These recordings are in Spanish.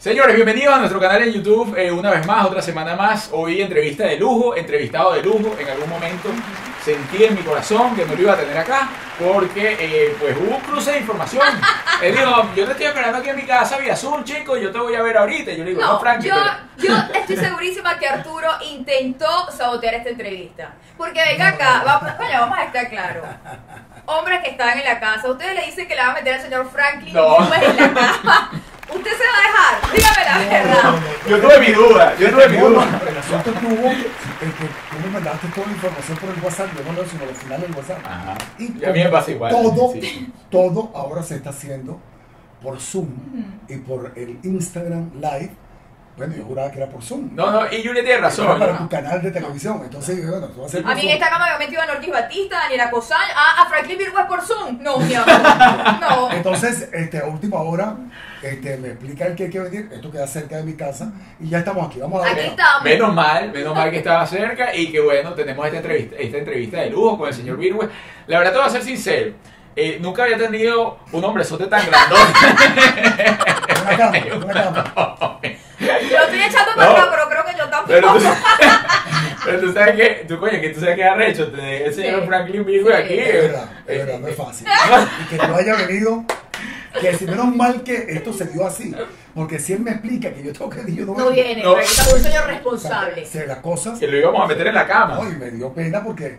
Señores, bienvenidos a nuestro canal en YouTube. eh, una vez más, otra semana más. Hoy entrevista de lujo, entrevistado de lujo. En algún momento sentí en mi corazón que no lo iba a tener acá porque eh, pues hubo un cruce de información. Él dijo, yo te estoy esperando aquí en mi casa vía Zoom, chico, yo te voy a ver ahorita. Yo le digo, no, No, Frankie, yo, pero... yo estoy segurísima que Arturo intentó sabotear esta entrevista. Porque venga acá, vamos, coño, vamos a estar claros. Hombres que están en la casa, ustedes le dicen que le van a meter al señor Franklin No. En la cama. ¿Usted se va a dejar? Dígame la verdad. Yo tuve mi duda, yo tuve mi duda. el asunto tuvo el que tú me mandaste toda la información por el WhatsApp, yo no leo sino al final del WhatsApp. Ajá. Y Y a mí me pasa igual. Todo, sí. todo ahora se está haciendo por Zoom y por el Instagram Live. Bueno, yo juraba que era por Zoom. No, no, y Julia tiene Era razón. para ¿no? tu canal de televisión. Entonces, bueno, tú vas a hacer A mí en esta cama me ha metido a Norquis Batista, Daniela Cosal, a, a Franklin Virgo es por Zoom. No, mi amor. No. Entonces, este, a última hora, este, me explica el que hay que venir. Esto queda cerca de mi casa y ya estamos aquí. Vamos a Aquí ver. estamos. Menos mal, menos mal que estaba cerca y que bueno, tenemos esta entrevista, esta entrevista de lujo con el señor Virgüe. La verdad te voy a ser sincero, eh, nunca había tenido un hombrezote tan grandote. Una cámara, una cámara. Lo estoy echando para No. acá, pero creo que yo tampoco. Pero tú, pero tú sabes que, tú coño, que tú sabes que arrecho tener el señor Sí. Franklin Virgüe Sí. aquí. Es verdad, es verdad, no es fácil. Y que no haya venido, que si menos mal que esto se dio así. Porque si él me explica que yo tengo que yo no, No viene, No. Es un señor O sea, responsable. se las cosas. Que lo íbamos a meter en la cama. No, y me dio pena porque.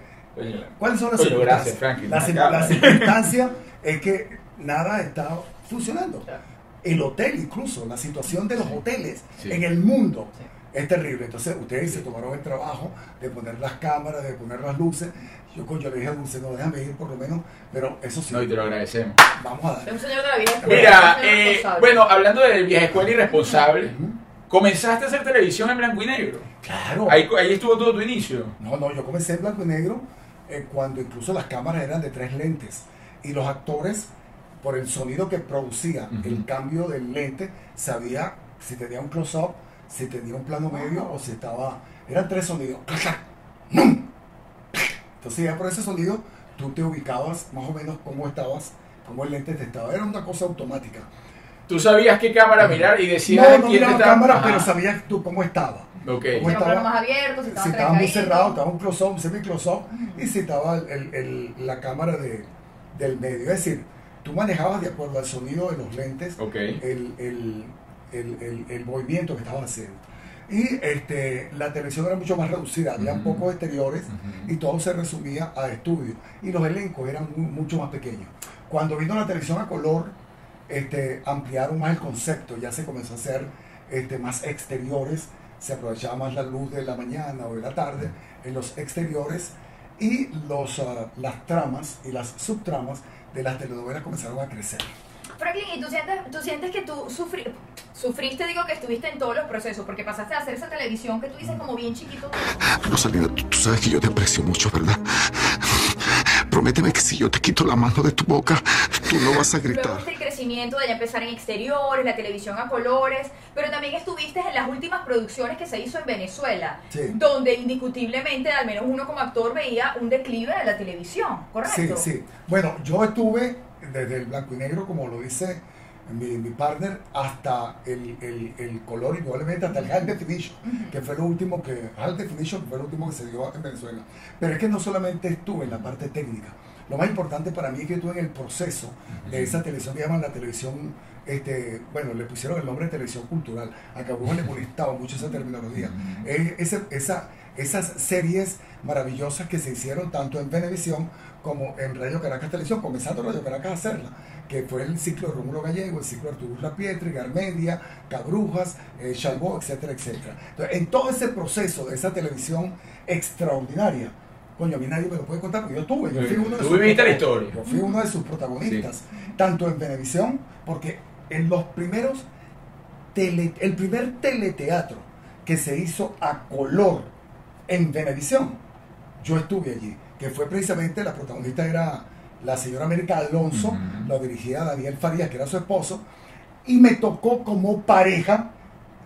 ¿Cuáles son las circunstancias? gracias, Franklin, la, la la circunstancia es que nada está funcionando. Claro. El hotel, incluso, la situación de los hoteles Sí. en el mundo Sí. es terrible. Entonces, ustedes se tomaron el trabajo de poner las cámaras, de poner las luces. Yo, coño, le dije a Dulce, no, déjame ir por lo menos, pero eso sí, No, y te lo agradecemos. vamos a dar. un señor de la vieja escuela, Mira, eh, bueno, hablando de vieja escuela irresponsable, comenzaste a hacer televisión en blanco y negro. Claro. Ahí, ahí estuvo todo tu inicio. No, no, yo comencé en blanco y negro eh, cuando incluso las cámaras eran de tres lentes y los actores, por el sonido que producía Ujú. el cambio del lente, sabía si tenía un close-up, si tenía un plano medio o si estaba... Eran tres sonidos. Entonces ya por ese sonido tú te ubicabas más o menos cómo estabas, cómo el lente te estaba. Era una cosa automática. Tú sabías qué cámara mirar y decías No, no quién miraba estaba- cámara, Ajá. pero sabías tú cómo estaba. Ok. ¿Cómo plano más abierto, si si estaba estaba muy cerrado, estaba un close-up, un semi-close-up, y si estaba el- el- la cámara de, del medio. Es decir, tú manejabas de acuerdo al sonido de los lentes Ok. el, el- el- el- movimiento que estabas haciendo. Y este, la televisión era mucho más reducida, había Ujú. pocos exteriores y todo se resumía a estudio. Y los elencos eran mu- mucho más pequeños. Cuando vino la televisión a color, este, ampliaron más el concepto, ya se comenzó a hacer este, más exteriores, se aprovechaba más la luz de la mañana o de la tarde en los exteriores y los, ah, las tramas y las subtramas de las telenovelas comenzaron a crecer. Franklin, ¿y tú sientes, tú sientes que tú sufri- sufriste, digo que estuviste en todos los procesos, porque pasaste a hacer esa televisión que tú dices como bien chiquito? Rosalina, tú, tú sabes que yo te aprecio mucho, ¿verdad? Prométeme que si yo te quito la mano de tu boca, tú no vas a Luego gritar. Crecimiento de ya empezar en exteriores, la televisión a colores, pero también estuviste en las últimas producciones que se hizo en Venezuela, Sí. donde indiscutiblemente, al menos uno como actor, veía un declive de la televisión, Sí, ¿correcto? sí. Bueno, yo estuve desde el blanco y negro, como lo dice mi, mi partner, hasta el, el, el color y probablemente hasta el high definition, que fue lo último que, high definition fue lo último que se dio en Venezuela. Pero es que no solamente estuve en la parte técnica, lo más importante para mí es que estuve en el proceso de esa televisión que llaman la televisión, este, bueno, le pusieron el nombre de televisión cultural, acabó le molestaba mucho esa terminología. Es- ese- esa, esas series maravillosas que se hicieron tanto en Venevisión como en Radio Caracas Televisión, comenzando Radio Caracas a hacerla, que fue el ciclo de Rómulo Gallego, el ciclo de Arturo Lapietri, Garmedia, Cabrujas, eh, Chalbó, etcétera, etcétera. Entonces, en todo ese proceso de esa televisión extraordinaria, coño, a mí nadie me lo puede contar porque yo tuve, yo fui uno de Tú sus viviste la protagonistas. historia. Yo fui uno de sus protagonistas, tanto en Venevisión, porque en los primeros, tele- el primer teleteatro que se hizo a color en Venevisión, yo estuve allí, que fue precisamente, la protagonista era la señora América Alonso, Ujú. lo dirigía Daniel Farías, que era su esposo, y me tocó como pareja,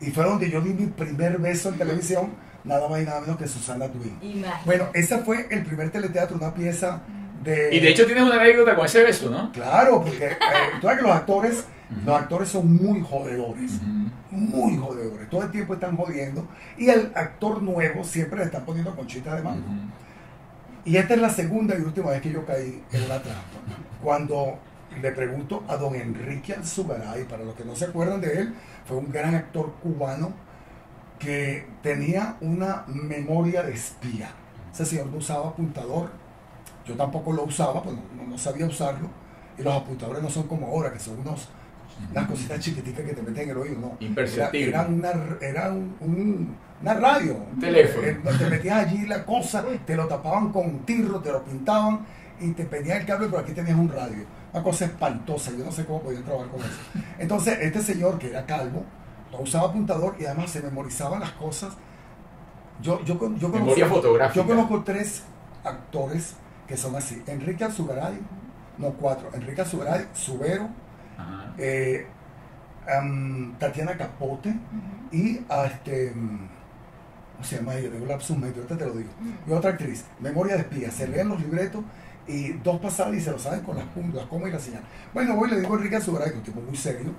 y fue donde yo di mi primer beso en televisión, nada más y nada menos que Susana Twin. Imagínate. Bueno, ese fue el primer teleteatro, una pieza de... Y de hecho tienes una anécdota con ese beso, ¿no? Claro, porque eh, tú sabes que los actores, los actores son muy jodedores, muy jodedores. Todo el tiempo están jodiendo y el actor nuevo siempre le están poniendo conchitas de mango. Ujú. Y esta es la segunda y última vez que yo caí en una trampa. Cuando le pregunto a don Enrique Alzugaray, para los que no se acuerdan de él, fue un gran actor cubano que tenía una memoria de espía. Ese señor no usaba apuntador, yo tampoco lo usaba, pues no, sabía usarlo. Y los apuntadores no son como ahora, que son unos, unas cositas chiquiticas que te meten en el oído, no. Imperceptible. era una, era un- un- una radio. Un teléfono. Eh, te metías allí la cosa, te lo tapaban con tirro, te lo pintaban y te pedían el cable, pero aquí tenías un radio. Una cosa espantosa, yo no sé cómo podían trabajar con eso. Entonces, este señor que era calvo, no usaba apuntador y además se memorizaba las cosas. Yo, yo, yo, Memoria fotográfica. yo conozco tres actores que son así. Enrique Azugaray, no cuatro. Enrique Azugaray, Subero, eh, Tatiana Capote y a este mm, ¿cómo se llama ella? Tengo lapsus medio, ahorita te lo digo. Y otra actriz, Memoria de espía, se leen los libretos y dos pasadas y se lo saben con las puntas, las comas y la señal. Bueno, voy y le digo a Enrique Azugaray, que es un tipo muy serio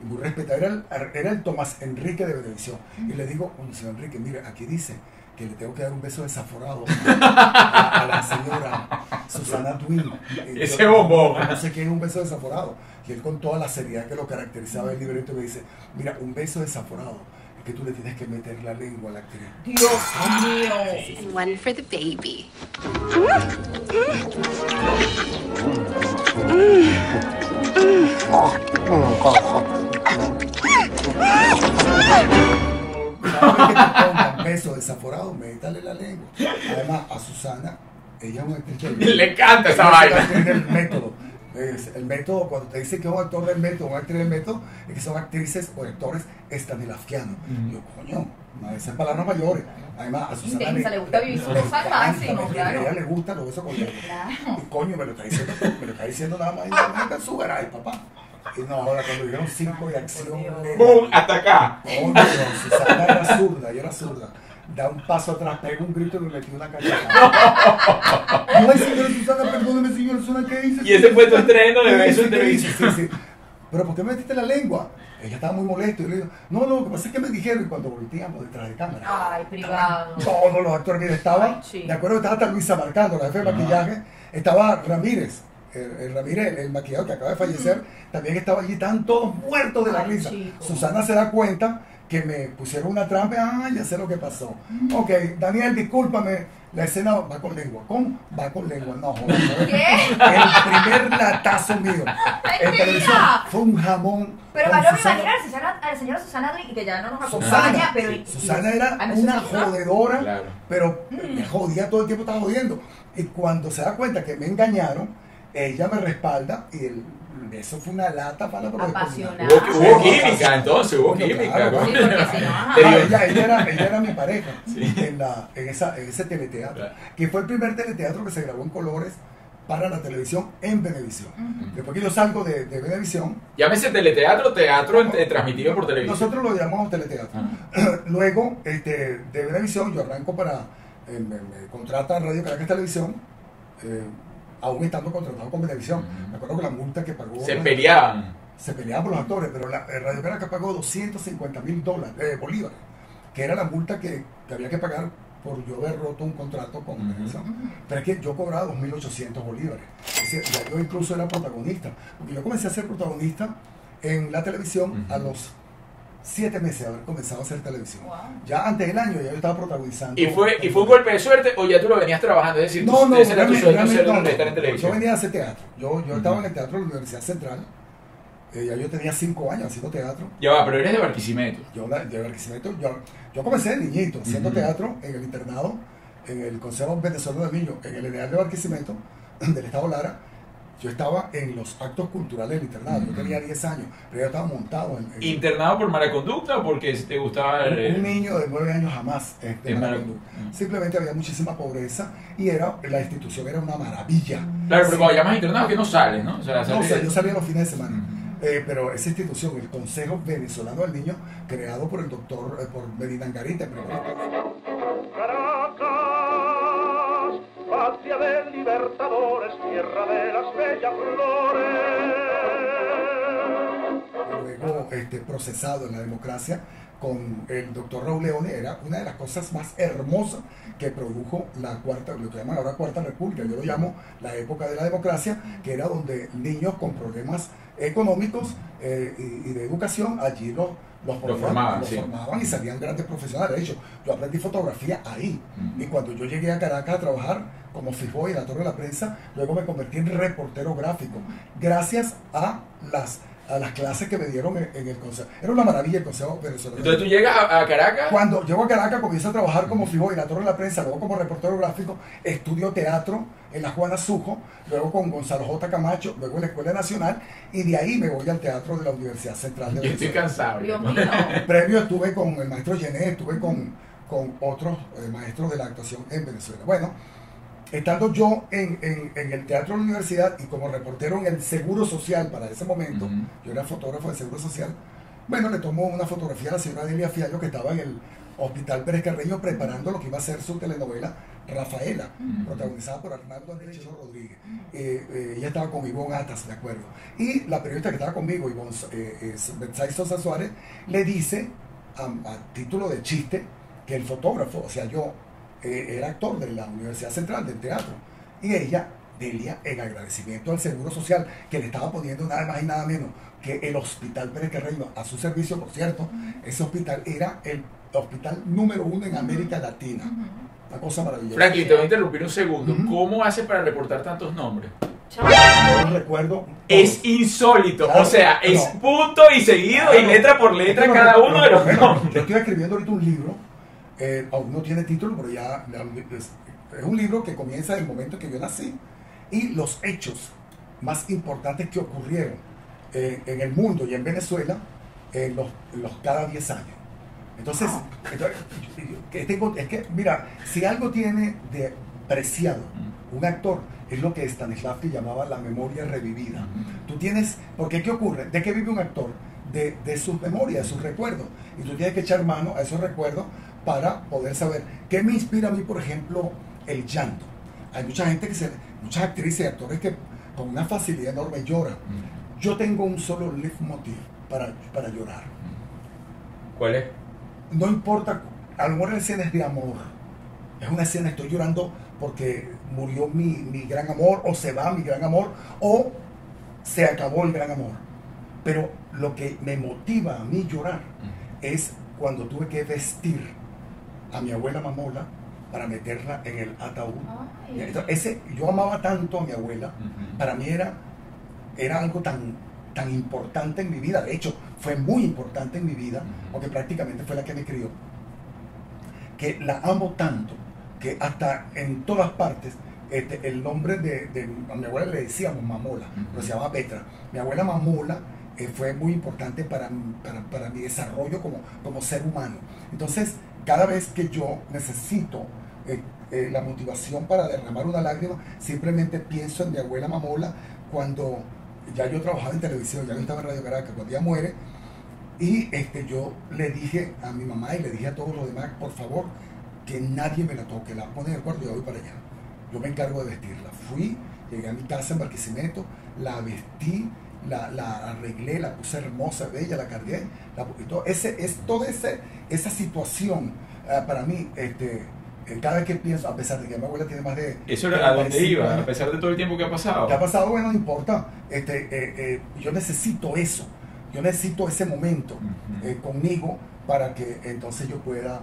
y muy respetado, era el, era el Tomás Enrique de Benevisión. Y le digo, "Oye, señor Enrique, mire, aquí dice que le tengo que dar un beso desaforado a, a la señora Susana Twin. Ese bombón. No sé qué es un beso desaforado. Y él con toda la seriedad que lo caracterizaba el libreto me dice, mira, un beso desaforado es que tú le tienes que meter la lengua a la actriz. Dios mío. And one for the baby. Cada vez que te pongan beso desaforado, métale la lengua. Además, a Susana, ella es una actriz que- Le encanta esa vaina. del método. Es el método, cuando te dicen que es un actor del método, una actriz del método, es que son actrices o actores estanislavskianos. Yo, coño, no, esas palabras mayores. Además, a Susana Intensa, le gusta vivir su le cosa al máximo, claro. A ella le gusta los besos con lengua. Claro. Y coño, me lo está diciendo, me lo está diciendo nada más. Y su garay, papá. Y no, ahora cuando dijeron cinco de acción. ¡Bum! Hasta acá. Coño, Susana era zurda, yo era zurda. Da un paso atrás, pega un grito y me metí una cachetada. No, ay, señora Susana, perdóneme, señora Susana, ¿qué dice? Y ese fue tu estreno de ¿Qué beso en. Sí, sí. Pero ¿por qué me metiste la lengua? Ella estaba muy molesta y yo le digo, no, no, lo que pasa es que me dijeron y cuando volteamos detrás de cámara. Ay, privado. Todos los actores, mira, estaba, Ay, chico. de acuerdo, estaba hasta Luisa Marcando, la jefe de maquillaje, estaba Ramírez, el, el Ramírez, el, maquillador que acaba de fallecer, también estaba allí, estaban todos muertos de la Ay, risa. chico. Susana se da cuenta que me pusieron una trampa, ah, ya sé lo que pasó. Mm. Ok, Daniel, discúlpame, la escena va con lengua. ¿Cómo? Va con lengua, no, joder. El primer latazo mío en televisión fue un jamón. Pero con más no imagino a la señora, Susana que ya no nos acompaña, Susana, pero... Susana era una jodedora, Claro. pero me jodía todo el tiempo, estaba jodiendo. Y cuando se da cuenta que me engañaron, ella me respalda y el, eso fue una lata para la Apasionada. Hubo, hubo química, entonces, hubo química. claro, Sí, si no, ella, ella era, ella era mi pareja Sí. en, la, en, esa, en ese teleteatro, Claro. que fue el primer teleteatro que se grabó en colores para la televisión en Venevisión. Después que yo salgo de, de Venevisión, Llámese teleteatro, teatro en- eh, transmitido por televisión. nosotros lo llamamos teleteatro. Ah. Luego, este, de Venevisión, yo arranco para, eh, me, me contrata Radio Caracas Televisión, eh, aún estando contratado con Venevisión. Ujú. Me acuerdo que la multa que pagó... Se peleaban. se peleaban por los actores, pero la, eh, Radio Caracas pagó 250 mil dólares, eh, bolívares, que era la multa que, que había que pagar por yo haber roto un contrato con Ujú. Venevisión. Pero es que yo cobraba 2.800 bolívares. Es decir, ya yo incluso era protagonista, porque yo comencé a ser protagonista en la televisión a los siete meses de haber comenzado a hacer televisión. Wow. Ya antes del año ya yo estaba protagonizando. ¿Y fue, ¿Y fue un golpe de suerte o ya tú lo venías trabajando? Es decir, No, no, ese era tu sueño realmente ser no, un no. estar en Yo venía a hacer teatro. Yo, yo estaba en el teatro de la Universidad Central. Eh, ya yo tenía cinco años haciendo teatro. Ya va, pero eres de Barquisimeto. Yo, de Barquisimeto, yo, yo comencé de niñito haciendo teatro en el internado, en el Consejo Venezolano de Niños, en el Ideal de Barquisimeto, del Estado Lara. Yo estaba en los actos culturales del internado. Yo tenía 10 años, pero yo estaba montado en, en- ¿Internado por mala conducta o porque te gustaba un, el- un niño de 9 años jamás este, el mala conducta. Simplemente había muchísima pobreza y era la institución era una maravilla. Claro, pero Sí. cuando llamas internado que no sales, ¿no? O sea, No, o sales- sea, yo salía los fines de semana. Eh, pero esa institución, el Consejo Venezolano del Niño, creado por el doctor, eh, por Medina Angarita, en primer Caracas, patria de libertadores, tierra de las bellas flores. luego este, procesado en la democracia con el doctor Raúl Leone, era una de las cosas más hermosas que produjo la cuarta, lo que llaman ahora cuarta república, yo lo llamo la época de la democracia, que era donde niños con problemas económicos eh, y, y de educación, allí los, los, formaban, los sí. formaban y salían grandes profesionales. De hecho, yo aprendí fotografía ahí. Y cuando yo llegué a Caracas a trabajar como fijo en la Torre de la Prensa, luego me convertí en reportero gráfico, gracias a las, a las clases que me dieron en, en el consejo. Era una maravilla el consejo venezolano. Entonces tú llegas a, a Caracas. Cuando llego a Caracas, comienzo a trabajar como fijo en la Torre de la Prensa, luego como reportero gráfico, estudio teatro en la Juana Sujo, luego con Gonzalo J. Camacho, luego en la Escuela Nacional, y de ahí me voy al teatro de la Universidad Central de Yo estoy Venezuela. cansado. Dios mío. Previo estuve con el maestro Gené, estuve con, con otros eh, maestros de la actuación en Venezuela. Bueno, estando yo en, en- en el teatro de la universidad y como reportero en el Seguro Social para ese momento, yo era fotógrafo del Seguro Social, bueno, le tomó una fotografía a la señora Delia Fiallo que estaba en el Hospital Pérez Carreño preparando lo que iba a ser su telenovela Rafaela, protagonizada por Arnaldo Andrés Rodríguez. Eh, eh, ella estaba con Ivonne Atas, de acuerdo. Y la periodista que estaba conmigo, Ivonne eh, Betsay Sosa Suárez, le dice, a, a título de chiste, que el fotógrafo, o sea, yo, eh, era actor de la Universidad Central del Teatro. Y ella, Delia, en agradecimiento al Seguro Social, que le estaba poniendo nada más y nada menos que el Hospital Pérez Carreño a su servicio, por cierto, ese hospital era el hospital número uno en América Latina. Una cosa maravillosa. Franklin, te voy a interrumpir un segundo. Ujú. ¿Cómo haces para reportar tantos nombres? No recuerdo. Es insólito. Claro, o sea, es no. punto y seguido y Claro. letra por letra Es que cada no- uno de los nombres. Yo estoy escribiendo ahorita un libro, eh, aún no tiene título, pero ya es, es un libro que comienza del momento que yo nací y los hechos más importantes que ocurrieron eh, en el mundo y en Venezuela en los, en los cada 10 años. Entonces, entonces, yo- yo- que tengo- es que, mira, si algo tiene de preciado un actor, es lo que Stanislavski llamaba la memoria revivida. Tú tienes, porque ¿qué ocurre? ¿De qué vive un actor? De, de sus memorias, de sus recuerdos. Y tú tienes que echar mano a esos recuerdos para poder saber qué me inspira a mí, por ejemplo, el llanto. Hay mucha gente que se, muchas actrices y actores que con una facilidad enorme lloran. Yo tengo un solo leitmotiv para, para llorar. ¿Cuál es? No importa, a lo mejor la escena es de amor. Es una escena, estoy llorando porque murió mi, mi gran amor, o se va mi gran amor, o se acabó el gran amor. Pero lo que me motiva a mí llorar es cuando tuve que vestir a mi abuela Mamola para meterla en el ataúd. Entonces, ese, yo amaba tanto a mi abuela, para mí era, era algo tan, tan importante en mi vida. De hecho, fue muy importante en mi vida, Ujú. porque prácticamente fue la que me crió, que la amo tanto que hasta en todas partes este, el nombre de, de- a mi abuela le decíamos Mamola, pero se llamaba Petra. Mi abuela Mamola eh, fue muy importante para, para, para mi desarrollo como, como ser humano. Entonces, cada vez que yo necesito eh, eh, la motivación para derramar una lágrima, simplemente pienso en mi abuela Mamola cuando ya yo trabajaba en televisión, ya yo estaba en Radio Caracas, cuando ella muere, y este, yo le dije a mi mamá y le dije a todos los demás, por favor, que nadie me la toque, la pone en el cuarto y yo voy para allá. Yo me encargo de vestirla. Fui, llegué a mi casa en Barquisimeto, la vestí, la, la arreglé, la puse hermosa, bella, la cargué. La, y todo ese, es, toda ese, esa situación eh, para mí, este, eh, cada vez que pienso, a pesar de que mi abuela tiene más de... Eso era a dónde 35 iba, a pesar de todo el tiempo que ha pasado. ¿Qué ha pasado? Bueno, no importa. Este, eh, eh, yo necesito eso. Yo necesito ese momento eh, conmigo para que entonces yo pueda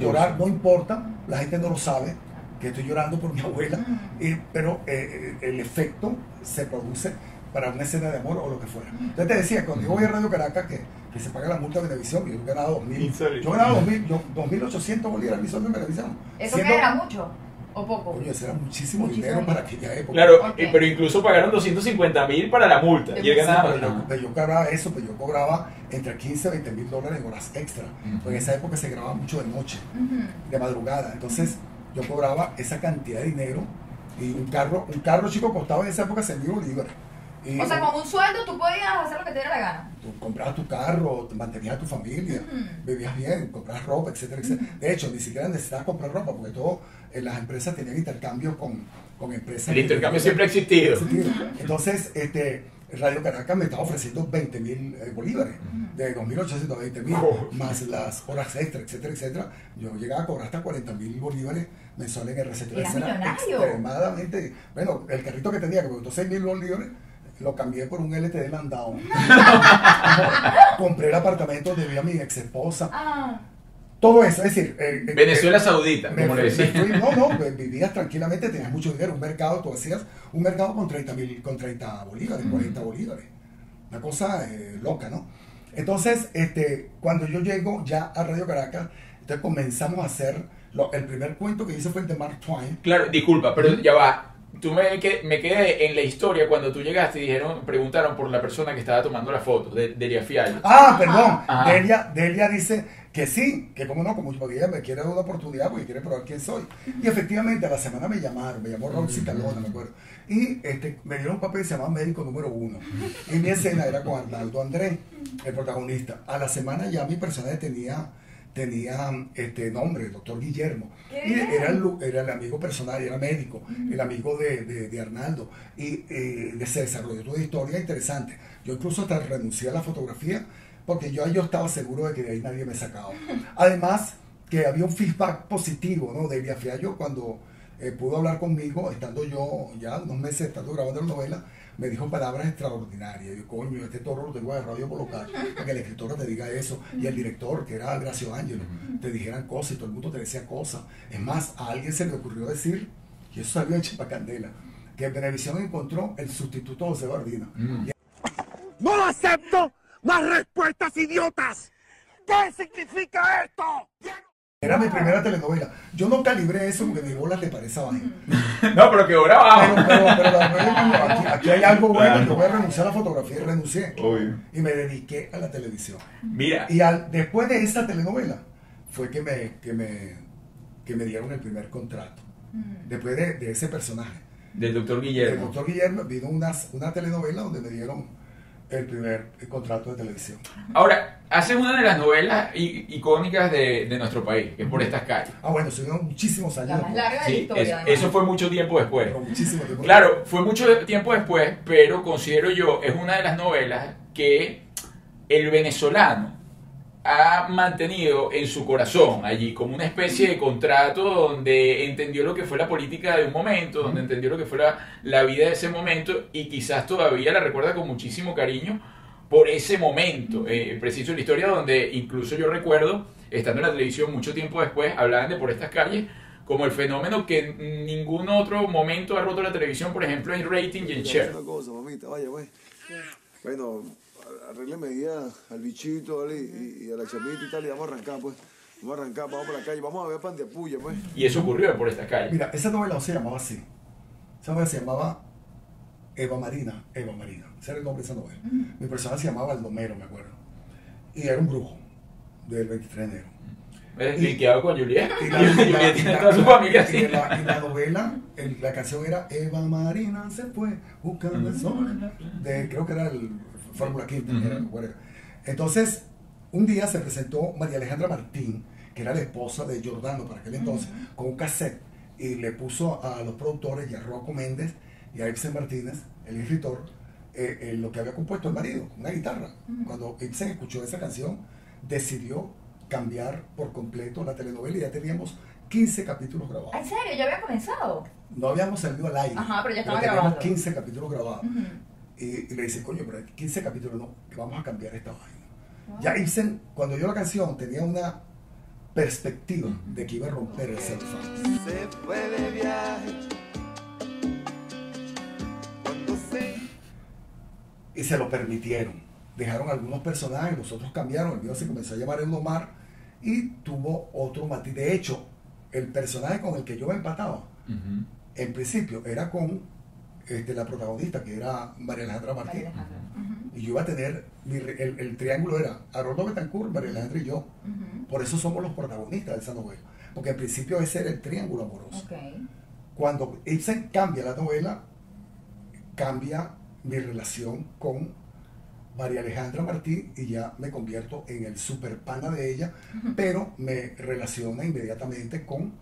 llorar. No importa, la gente no lo sabe, que estoy llorando por mi abuela, y- pero eh, el efecto se produce para una escena de amor o lo que fuera. Entonces te decía, cuando yo voy a Radio Caracas, que, que se paga la multa de Venevisión, yo ganaba 2.000, Insólito. yo ganaba 2.000, yo- 2.800 bolívares mensuales en Venevisión. ¿Eso Siendo- qué era mucho o poco? Coño, eso era muchísimo, Muchísimo dinero para aquella época. Claro, eh, pero incluso pagaron 250 mil para la multa. Y él Sí, ganaba. pero yo, cobraba eso, pero yo cobraba entre 15 y 20 mil dólares en horas extra. Porque en esa época se grababa mucho de noche, de madrugada. Entonces yo cobraba esa cantidad de dinero y un carro, un carro chico costaba en esa época 100 mil bolívares. Y O sea, con un sueldo tú podías hacer lo que te diera la gana. tú comprabas tu carro, te mantenías a tu familia, Ujú. vivías bien, comprabas ropa, etcétera, etcétera. De hecho, ni siquiera necesitabas comprar ropa porque todo, en las empresas tenían intercambios con, con empresas. El intercambio siempre ha existido. Entonces, este, Radio Caracas me estaba ofreciendo 20 mil bolívares, de 2.800 a 20 mil, Oh. más las horas extra, etcétera, etcétera. Yo llegaba a cobrar hasta 40 mil bolívares mensuales en. Eras Eso era millonario. extremadamente. Bueno, el carrito que tenía, que me costó 6 mil bolívares, lo cambié por un LTD Landau. Compré el apartamento donde vivía mi ex esposa. Ah, Todo eso, es decir. eh, eh, Venezuela eh, Saudita, me como le decían. fui- no, no, pues, vivías tranquilamente, tenías mucho dinero, un mercado, tú hacías un mercado con 30 mil, con 30 bolívares, 40 bolívares. Una cosa eh, loca, ¿no? Entonces, este, cuando yo llego ya a Radio Caracas, entonces comenzamos a hacer, lo- el primer cuento que hice fue el de Mark Twain. Claro, disculpa, pero ya va. Tú me, que- me quedé en la historia cuando tú llegaste y dijeron, preguntaron por la persona que estaba tomando la foto, de, Delia Fiallo. Ah, perdón, Ajá. Delia, Delia dice que sí, que como no, como porque ella me quiere dar una oportunidad porque quiere probar quién soy. Y efectivamente a la semana me llamaron, me llamó Roxy Calona, me acuerdo. Y este, me dieron un papel que se llamaba Médico Número Uno. Y mi escena era con Arnaldo André, el protagonista. A la semana ya mi personaje tenía, tenía este nombre, el doctor Guillermo. ¡Qué Y era el, era el amigo personal, era médico, el amigo de, de- de Arnaldo. Y eh, se desarrolló toda una historia interesante. Yo incluso hasta renuncié a la fotografía porque yo, yo estaba seguro de que de ahí nadie me sacaba. Además, que había un feedback positivo, ¿no? De Fiallo cuando eh, pudo hablar conmigo, estando yo ya unos meses estando grabando la novela, me dijo palabras extraordinarias. Yo, coño, este toro lo tengo de radio colocar, para que el escritor te diga eso, y el director, que era Gracio Ángelo, te dijeran cosas y todo el mundo te decía cosas. Es más, a alguien se le ocurrió decir, y eso salió en Chipacandela, que Venevisión encontró el sustituto de José Bardina. Mm. ¡No acepto más respuestas idiotas! ¿Qué significa esto? Era mi primera telenovela. Yo no calibré eso porque mi bola le parece a vaina. No, pero quedó Pero, grabado. pero, pero la novela, aquí, aquí hay algo bueno. Yo voy a renunciar a la fotografía y renuncié. Obvio. Y me dediqué a la televisión. Mira, Y al, después de esa telenovela fue que me, que me, que me dieron el primer contrato. Después de, de ese personaje. del doctor Guillermo. doctor Guillermo vino una, una telenovela donde me dieron el primer contrato de televisión. Ahora, haces una de las novelas icónicas de, de nuestro país, que es Por estas calles. Ah, bueno, estuvieron muchísimos años. la más larga de la Sí, historia. es- además. eso fue mucho tiempo después. Pero muchísimo tiempo. Claro, fue mucho tiempo después, pero considero yo, es una de las novelas que el venezolano ha mantenido en su corazón allí como una especie de contrato donde entendió lo que fue la política de un momento, donde entendió lo que fue la, la vida de ese momento y quizás todavía la recuerda con muchísimo cariño por ese momento. Eh, preciso en la historia donde incluso yo recuerdo, estando en la televisión mucho tiempo después, hablaban de por estas calles como el fenómeno que en ningún otro momento ha roto la televisión, por ejemplo, en rating y en share. Una cosa, mamita, vaya, pues. Bueno, arrégleme ahí a- al bichito ¿vale? y, y a la chamita y tal, y vamos a arrancar, pues. Vamos a arrancar, vamos por la calle, vamos a ver pan de apuya, pues. Y eso ocurrió por estas calles. Mira, esa novela no se llamaba así. Esa novela se llamaba Eva Marina. Eva Marina. Ese era el nombre de esa novela. Mi personaje se llamaba Aldomero, me acuerdo. Y era un brujo del 23 de enero. ¿Ves? Linkeado con Juliet. Y Y la, y la- Juliet y tiene la- toda su familia y la- y la novela, el- la canción era Eva Marina se fue buscando el sol. De, creo que era el Fórmula Quinta. Ujú. era, whatever. Entonces, un día se presentó María Alejandra Martín, que era la esposa de Giordano para aquel entonces, con un cassette y le puso a los productores y a Rocco Méndez y a Ibsen Martínez, el escritor, eh, eh, lo que había compuesto el marido, una guitarra. Cuando Ibsen escuchó esa canción, decidió cambiar por completo la telenovela y ya teníamos 15 capítulos grabados. ¿En serio? ¿Ya había comenzado? No habíamos salido al aire. Ajá, pero ya estaba teníamos grabando. 15 capítulos grabados. Ujú. Y, y le dice, coño, pero hay 15 capítulos no, que vamos a cambiar esta vaina. Ya Ibsen, cuando oyó la canción, tenía una perspectiva de que iba a romper el celofán. Se fue de viaje. Se Y se lo permitieron. Dejaron algunos personajes, los otros cambiaron. El mío se comenzó a llamar Eudomar y tuvo otro matiz. De hecho, el personaje con el que yo me empataba, en principio, era con este, la protagonista, que era María Alejandra Martín. María Alejandra. Ujú, Y yo iba a tener, mi el, el triángulo era Haroldo Betancourt, María Alejandra y yo. Por eso somos los protagonistas de esa novela. Porque en principio ese era el triángulo amoroso. Cuando Ibsen cambia la novela, cambia mi relación con María Alejandra Martí y ya me convierto en el super pana de ella, pero me relaciona inmediatamente con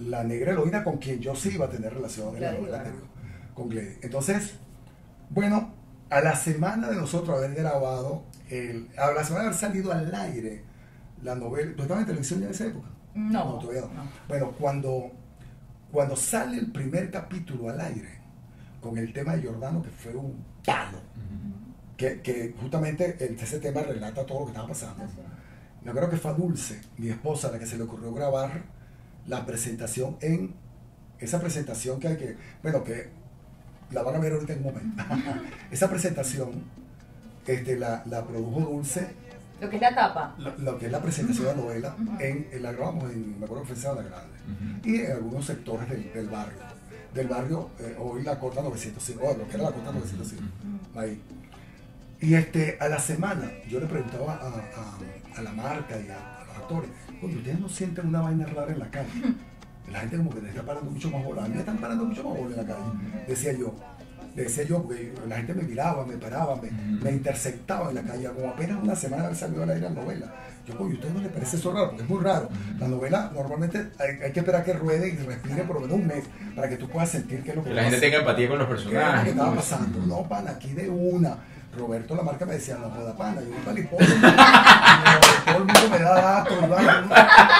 la negra heroína con quien yo sí iba a tener relación en la novela claro. anterior, con. Entonces, bueno, a la semana de nosotros haber grabado, el, a la semana de haber salido al aire la novela, ¿tú estabas en televisión ya en esa época? No, todavía no. no. Bueno, cuando, cuando sale el primer capítulo al aire con el tema de Giordano, que fue un palo, que, que justamente ese tema relata todo lo que estaba pasando. Yo creo que fue a Dulce, mi esposa, la que se le ocurrió grabar la presentación en esa presentación que hay que, bueno, que la van a ver ahorita en un momento. esa presentación este, la, la produjo Dulce Lo que es la tapa. lo, lo que es la presentación de la novela, en, en la grabamos en, me acuerdo en Sabana Grande, y en algunos sectores del, del barrio. Del barrio, eh, hoy la Cota 905, o lo que era la Cota 905, ahí. Y este, a la semana, yo le preguntaba a, a- a la marca y a, a los actores, oye, ¿ustedes no sienten una vaina rara en la calle? La gente como que les está parando mucho más bola. A mí me están parando mucho más bola en la calle. Decía yo, decía yo, porque la gente me miraba, me paraba, me, me interceptaba en la calle, como apenas una semana haber salido al aire la novela. Yo, oye, ¿a ustedes no les parece eso raro? Porque es muy raro. La novela normalmente hay, hay que esperar que ruede y respire por lo menos un mes para que tú puedas sentir que es lo que Que la gente tenga empatía con los ¿Qué personajes. que estaba pasando? No, pana, aquí de una. Roberto la marca me decía, no joda pana, yo un palipollo. todo el mundo me da.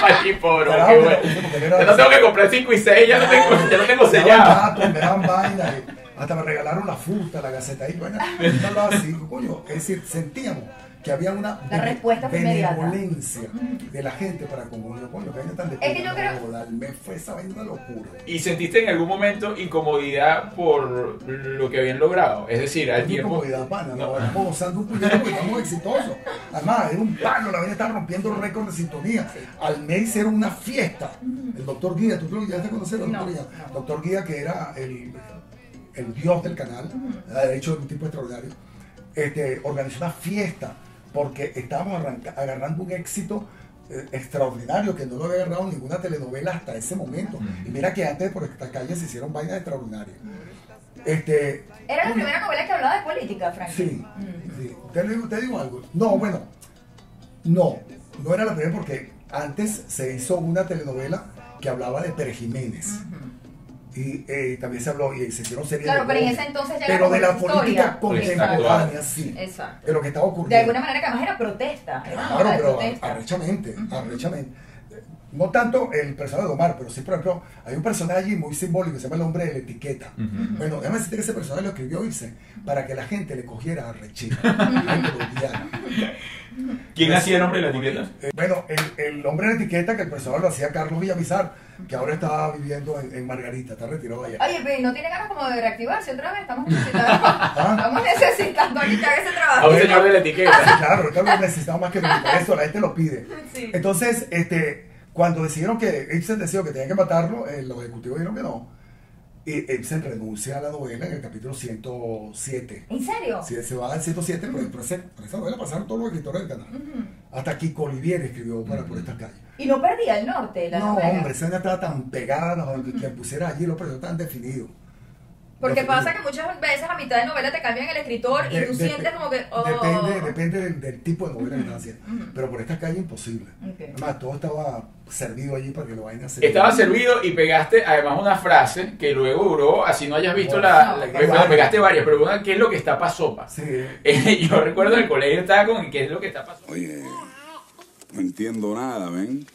Ay, pobre, Carajo, qué bueno. Ya no tengo que comprar 5 y 6, ya no tengo, ya no tengo sellado. datos, me daban vainas, hasta me regalaron la fusta, la gaceta y vaina. Yo hablaba así, coño, es decir, sentíamos que había una La respuesta fue inmediata. benevolencia de la gente para con uno, coño, que vaina tan de Es que yo creo- Me fue esa vaina locura. ¿Y sentiste en algún momento incomodidad por lo que habían logrado? Es decir, al tiempo... comodidad, pana, No. no, gozando un puñado porque estamos exitosos. Además, era un palo, la vaina estaba rompiendo récord de sintonía. Al mes hicieron una fiesta. El doctor Guía, ¿tú lo llegaste a conocer al doctor No, Guía? Doctor Guía, que era el, el dios del canal, de hecho, un tipo extraordinario, este, organizó una fiesta porque estábamos arranca- agarrando un éxito eh, extraordinario que no lo había agarrado ninguna telenovela hasta ese momento. Y mira que antes por esta calle se hicieron vainas extraordinarias. Este, Era la primera novela que hablaba de política, Frank. Sí, Mm. sí. Te digo, te digo algo. No, bueno, no, no era la primera porque antes se hizo una telenovela que hablaba de Pérez Jiménez. Y eh, también se habló y se hicieron series Claro, de pero en ese entonces ya era Pero de la historia. política contemporánea, sí. Exacto. De lo que estaba ocurriendo. De alguna manera que además era protesta. Era Claro, de pero protesta. arrechamente, arrechamente. No tanto el personaje de Omar, pero sí, por ejemplo, hay un personaje allí muy simbólico que se llama el hombre de la etiqueta. Bueno, déjame decirte que ese personaje lo escribió Ibsen para que la gente le cogiera lo odiara. ¿Quién hacía el nombre de la etiqueta? Eh, bueno, el, el hombre de la etiqueta que el personaje lo hacía Carlos Villamizar, que ahora está viviendo en, en Margarita, está retirado allá. Oye, pero ¿y no tiene ganas como de reactivarse otra vez? Estamos necesitando, estamos necesitando ahorita ese A un trabajo. señor de la etiqueta. Sí, claro, ahorita lo necesitamos más que nunca. Esto la gente lo pide. Sí. Entonces, este, cuando decidieron que Ibsen decidió que tenían que matarlo, eh, los ejecutivos dijeron que no. Y Ibsen renuncia a la novela en el capítulo 107. ¿En serio? Si se va al 107, pero por, ese- por esa novela pasaron todos los escritores del canal. Hasta Kiko Olivier escribió para por estas calles. Y no perdía el norte, la no, novela. hombre, esa estaba tan pegada, no, que quien pusiera allí los personajes tan definidos. Porque pasa que muchas veces a mitad de novela te cambian el escritor y De- tú de- sientes como que. oh. Depende, depende del, del tipo de novela que están haciendo. Pero por esta calle imposible. Además, todo estaba servido allí para que lo vayan a hacer. Estaba servido y pegaste además una frase que luego duró, así no hayas visto la, la- No, bueno, pegaste varias, pero una, ¿qué es lo que está pa' sopa? Sí. Eh, yo recuerdo en el colegio estaba con ¿qué es lo que está pa' sopa? Oye, no entiendo nada, ven.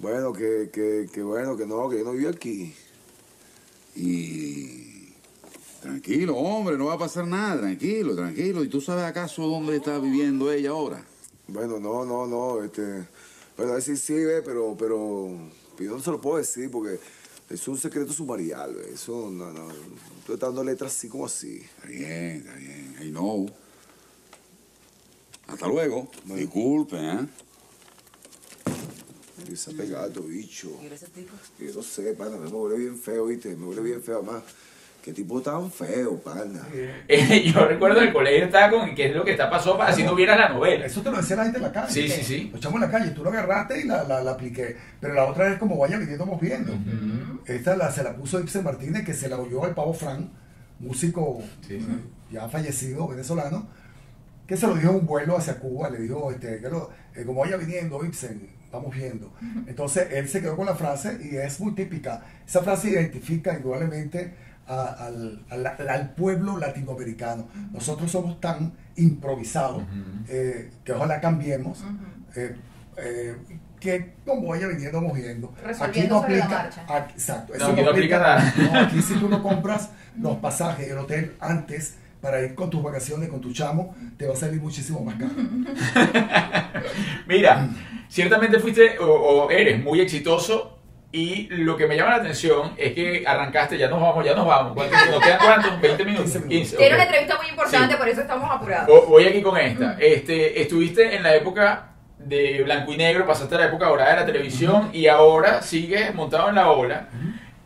Bueno, que, que, que bueno, que no, que yo no vivo aquí. Y. Tranquilo, hombre, no va a pasar nada, tranquilo, tranquilo. ¿Y tú sabes acaso dónde está viviendo ella ahora? Bueno, no, no, no, este. Bueno, a ver si sí, ve, pero, pero. Yo no se lo puedo decir porque es un secreto sumarial, ve. Eso, no, no. Estoy dando letras así como así. Está bien, está bien. I know. Hasta luego. Disculpe, ¿eh? Y se ha pegado, bicho. Que yo no sé, pana, me huele bien feo, ¿viste? Me huele bien feo, además. Qué tipo tan feo, pana. Eh, yo recuerdo el colegio estaba con ¿qué es lo que está pa' sopa? Así no vieras la novela. Eso te lo decía la gente en la calle. Sí, sí, sí. Lo echamos en la calle, tú lo agarraste y la, la, la apliqué. Pero la otra es como vaya viniendo vamos viendo. Esta la, se la puso Ibsen Martínez, que se la oyó al Pavo Fran, músico Sí, eh, sí. ya fallecido, venezolano, que se lo dijo en un vuelo hacia Cuba, le dijo, este, que lo- eh, como vaya viniendo Ibsen, vamos viendo. Entonces él se quedó con la frase y es muy típica. Esa frase identifica indudablemente a- al, al- al pueblo latinoamericano. Nosotros somos tan improvisados eh, que ojalá cambiemos. eh, eh, que como vaya viniendo, vamos viendo. Resolviendo sobre la marcha. aquí- exacto. No, aquí no aplica nada. no, aquí si tú no compras los pasajes y el hotel antes para ir con tus vacaciones, con tu chamo, te va a salir muchísimo más caro. Mira, ciertamente fuiste o, o eres muy exitoso y lo que me llama la atención es que arrancaste, ya nos vamos, ya nos vamos. ¿Cuántos, ¿Nos quedan cuántos? ¿20 minutos? 15 minutos. 15, Tiene una entrevista muy importante, Sí. por eso estamos apurados. Vo- Voy aquí con esta. Este, estuviste en la época de blanco y negro, pasaste a la época dorada de la televisión y ahora sigues montado en la ola,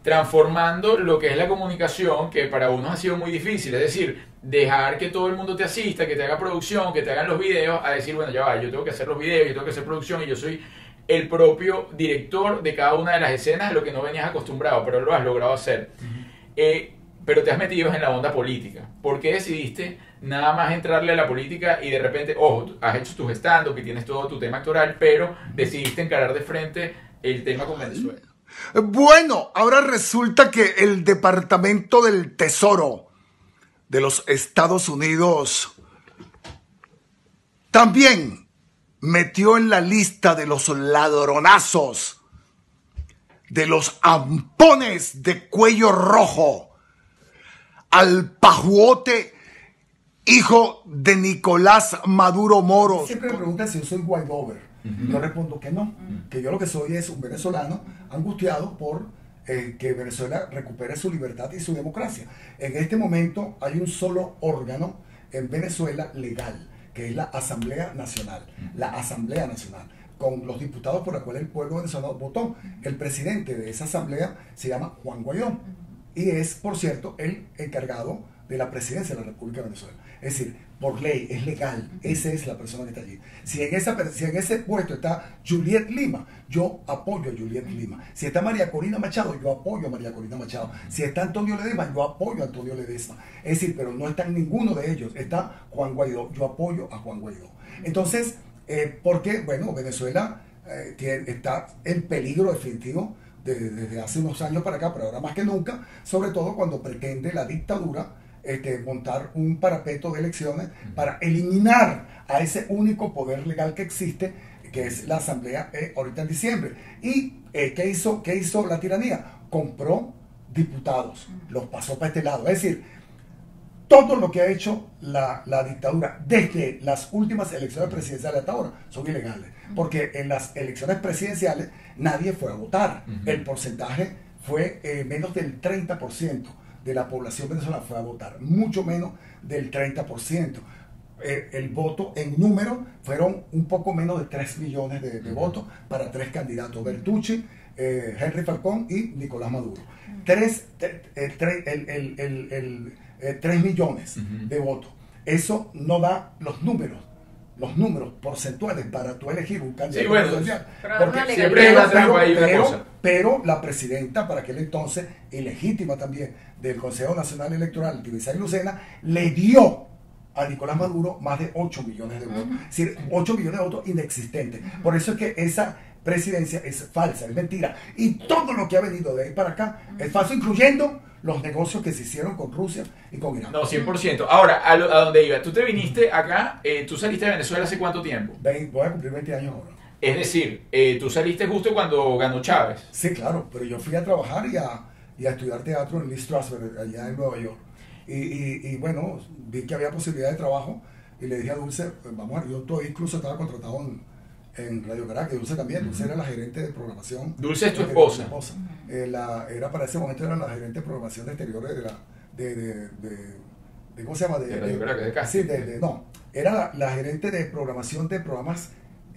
transformando lo que es la comunicación, que para unos ha sido muy difícil. Es decir, dejar que todo el mundo te asista, que te haga producción, que te hagan los videos, a decir, bueno, ya va, yo tengo que hacer los videos, yo tengo que hacer producción y yo soy el propio director de cada una de las escenas, lo que no venías acostumbrado, pero lo has logrado hacer. Eh, pero te has metido en la onda política. ¿Por qué decidiste nada más entrarle a la política y de repente, ojo, has hecho tus stand-up y tienes todo tu tema actoral, pero decidiste encarar de frente el tema con Venezuela? Bueno, ahora resulta que el Departamento del Tesoro de los Estados Unidos también metió en la lista de los ladronazos, de los ampones de cuello rojo, al pajuote hijo de Nicolás Maduro Moro. Siempre me preguntan si yo soy Guaidover. Yo respondo que no, que yo lo que soy es un venezolano angustiado por eh, que Venezuela recupere su libertad y su democracia. En este momento hay un solo órgano en Venezuela legal, que es la Asamblea Nacional. La Asamblea Nacional, con los diputados por los cuales el pueblo venezolano votó. El presidente de esa asamblea se llama Juan Guaidó y es, por cierto, el encargado de la presidencia de la República de Venezuela. Es decir, por ley, es legal, esa es la persona que está allí. Si en, esa, si en ese puesto está Juliet Lima, yo apoyo a Juliet Lima. Si está María Corina Machado, yo apoyo a María Corina Machado. Si está Antonio Ledesma, yo apoyo a Antonio Ledesma. Es decir, pero no está ninguno de ellos, está Juan Guaidó, yo apoyo a Juan Guaidó. Entonces, eh, porque, bueno, Venezuela eh, tiene- está en peligro definitivo de- desde hace unos años para acá, pero ahora más que nunca, sobre todo cuando pretende la dictadura este, montar un parapeto de elecciones para eliminar a ese único poder legal que existe, que es la Asamblea eh, ahorita en diciembre. ¿Y eh, ¿qué, hizo, qué hizo la tiranía? Compró diputados, los pasó para este lado. Es decir, todo lo que ha hecho la, la dictadura desde las últimas elecciones presidenciales hasta ahora son ilegales. Porque en las elecciones presidenciales nadie fue a votar. El porcentaje fue eh, menos del 30% de la población venezolana fue a votar, mucho menos del 30%. Eh, el voto en número fueron un poco menos de 3 millones de, de votos para tres candidatos, Bertucci, eh, Henry Falcón y Nicolás Maduro. Tres, tre- eh, el, el- el- el, eh, tres millones de votos. Eso no da los números los números porcentuales para tú elegir un candidato Sí, bueno, presidencial. pero Porque siempre ahí, una pero, cosa. pero la presidenta, para aquel entonces, y legítima también, del Consejo Nacional Electoral, Tibisay Lucena, le dio a Nicolás Maduro más de 8 millones de votos. Es decir, 8 millones de votos inexistentes. Por eso es que esa presidencia es falsa, es mentira. Y todo lo que ha venido de ahí para acá es falso, incluyendo los negocios que se hicieron con Rusia y con Irán. No, 100%. Ahora, a, lo- a donde iba, tú te viniste acá, eh, tú saliste de Venezuela hace cuánto tiempo? Vein- Voy a cumplir 20 años ahora. Es decir, eh, tú saliste justo cuando ganó Chávez. Sí, claro, pero yo fui a trabajar y a, y a estudiar teatro en Lee Strasberg, allá en Nueva York. Y, y- y, bueno, vi que había posibilidad de trabajo y le dije a Dulce, pues, vamos a yo todavía incluso estaba contratado en, en Radio Caracas, Dulce también, Dulce era la gerente de programación. Dulce es tu de- esposa. Eh, la- era para ese momento era la gerente de programación de exteriores de la, de, de, de- de- ¿cómo se llama? De Radio Caracas, de casting. Sí, de, de- no, era la, la gerente de programación de programas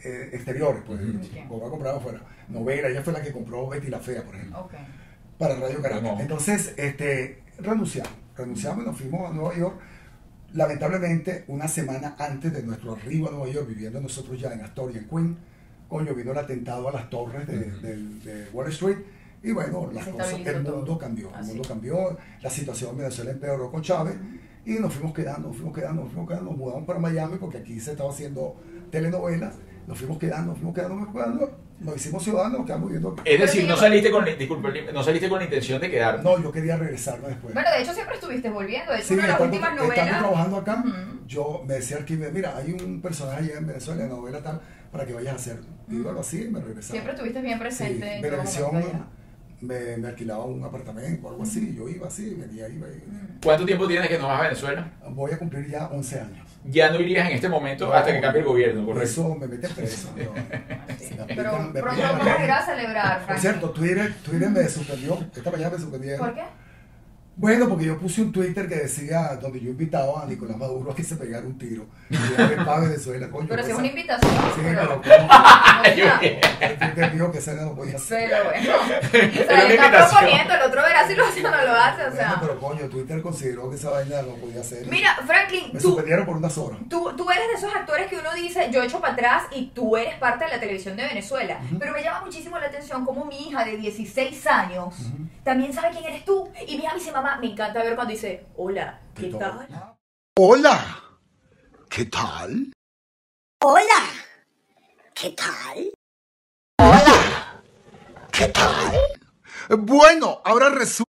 eh, exteriores, pues, Ok. como ha comprado afuera. Novela, ella fue la que compró Betty la Fea, por ejemplo para Radio Caracas. Entonces, este, renunciamos, renunciamos y nos fuimos a Nueva York. Lamentablemente, una semana antes de nuestro arribo a Nueva York, viviendo nosotros ya en Astoria, en Queen, coño, vino el atentado a las torres de, Wall Street. Y bueno, las cosas, el todo. mundo cambió, el Así. mundo cambió, la situación en Venezuela empeoró con Chávez y nos fuimos quedando, nos fuimos quedando, nos fuimos quedando, nos mudamos para Miami porque aquí se estaba haciendo telenovelas, nos fuimos quedando, nos fuimos quedando, nos fuimos quedando, nos hicimos ciudadanos, nos quedamos viviendo aquí. Es decir, no sí, saliste con, disculpa, no saliste con la intención de quedarte. No, yo quería regresarme después. Bueno, de hecho siempre estuviste volviendo. De hecho, Sí, una de las últimas estando novelas. trabajando acá, yo me decía al que mira, hay un personaje allá en Venezuela, en la novela tal, para que vayas a hacerlo. Hacía y me regresaba. Siempre estuviste bien Sí, presente. en todo Venevisión me, me alquilaba un apartamento o algo así, yo iba así, venía, iba. iba. ¿Cuánto tiempo tienes que no vas a Venezuela? Voy a cumplir ya 11 años. Ya no irías en este momento hasta que cambie el gobierno, correcto. Eso me mete preso. ¿no? Sí. Pero pronto vamos a ir a celebrar, Por Frank. cierto, Twitter, Twitter me suspendió, esta mañana me suspendieron. ¿Por qué? Bueno, porque yo puse un Twitter que decía, donde yo invitaba a Nicolás Maduro a que se pegara un tiro. Y para Venezuela, coño. Pero si es pues, una invitación. Sí, pero, Twitter dijo que esa no podía hacer. pero bueno. O sea, está proponiendo, el otro verá si lo hace o no lo hace. O sea. pero coño, Twitter consideró que esa vaina no podía hacer. Mira, Franklin, me tú, suspendieron por unas horas. Tú, tú eres de esos actores que uno dice, yo echo para atrás y tú eres parte de la televisión de Venezuela. Pero me llama muchísimo la atención como mi hija de 16 años también sabe quién eres tú. Y mi hija me dice, mamá, me encanta ver cuando dice, hola, ¿qué ¿Qué tal? Hola. ¿Qué tal? Hola, ¿qué tal? ¿Qué tal? Bueno, ahora resulta...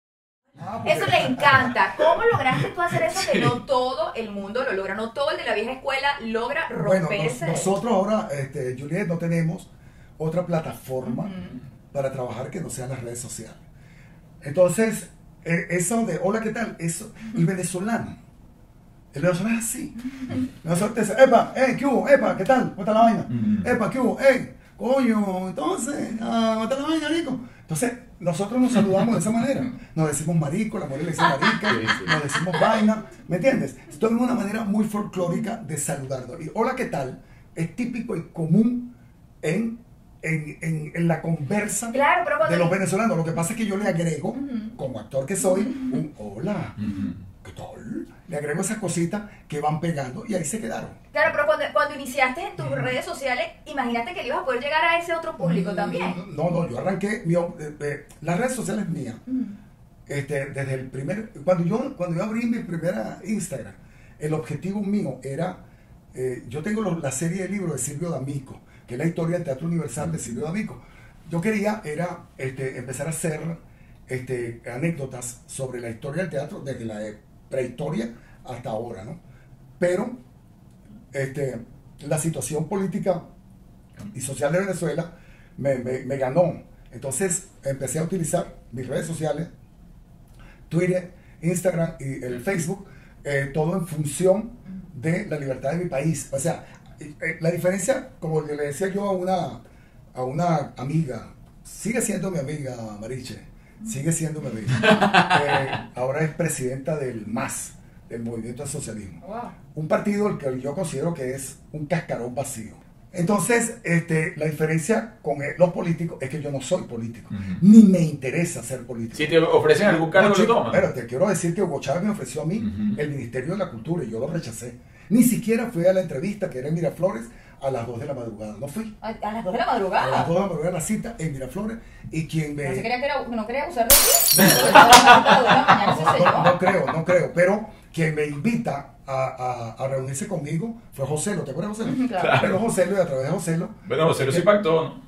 Eso le encanta. ¿Cómo lograste tú hacer eso que no todo el mundo lo logra? No todo el de la vieja escuela logra Bueno, nos- romperse. nosotros ahora, este, Juliet, no tenemos otra plataforma para trabajar que no sean las redes sociales. Entonces, eso de hola, ¿qué tal? Eso, el venezolano. El venezolano es así. Nosotros te dice, epa, eh, ¿qué hubo? Epa, ¿qué tal? ¿Cómo está la vaina? Epa, ¿qué hubo? Eh, coño, entonces, ah, ¿cómo está la vaina, rico? Entonces, nosotros nos saludamos de esa manera. Nos decimos marico, la mujer le dice marica, Sí, sí. nos decimos vaina, ¿me entiendes? Esto es una manera muy folclórica de saludarnos. Y hola, ¿qué tal? Es típico y común en, en, en- en la conversa Claro, pero cuando- de los venezolanos. Lo que pasa es que yo le agrego, como actor que soy, un hola, ¿qué tal? Le agrego esas cositas que van pegando y ahí se quedaron. Claro, pero cuando, cuando iniciaste en tus redes sociales, imagínate que le ibas a poder llegar a ese otro público también. No, no, yo arranqué, mi, eh, eh, las redes sociales mías, este, desde el primer, cuando yo, cuando yo abrí mi primera Instagram, el objetivo mío era, eh, yo tengo lo- la serie de libros de Silvio D'Amico, que la historia del Teatro Universal de Silvio D'Amico. Yo quería, era, este, empezar a hacer este, anécdotas sobre la historia del teatro desde la eh, prehistoria hasta ahora, ¿no? Pero, este, la situación política y social de Venezuela me, me- ganó. Entonces empecé a utilizar mis redes sociales, Twitter, Instagram y el Facebook, eh, todo en función de la libertad de mi país. O sea, la diferencia, como le decía yo a una, a una amiga, sigue siendo mi amiga Mariche, sigue siendo mi amiga. Eh, ahora es presidenta del MAS, del Movimiento al Socialismo Wow. un partido el que yo considero que es un cascarón vacío. Entonces, este, la diferencia con eh, los políticos es que yo no soy político, ni me interesa ser político. Si te ofrecen algún cargo, lo tomas. Pero te quiero decir que Hugo Chávez me ofreció a mí el Ministerio de la Cultura y yo lo rechacé. Ni siquiera fui a la entrevista que era en Miraflores a las 2 de la madrugada. No fui. A, a las 2 de la A las madrugada. 2 de la madrugada la cita en Miraflores y quien me... No se quería que era, no quería abusar de ti. Porque estaba a las 2 de la mañana, ese No, creo, no creo. Pero quien me invita a, a- a reunirse conmigo fue José, ¿te acuerdas de José? Claro. Pero José y a través de José Bueno, José lo sí pactó, ¿no?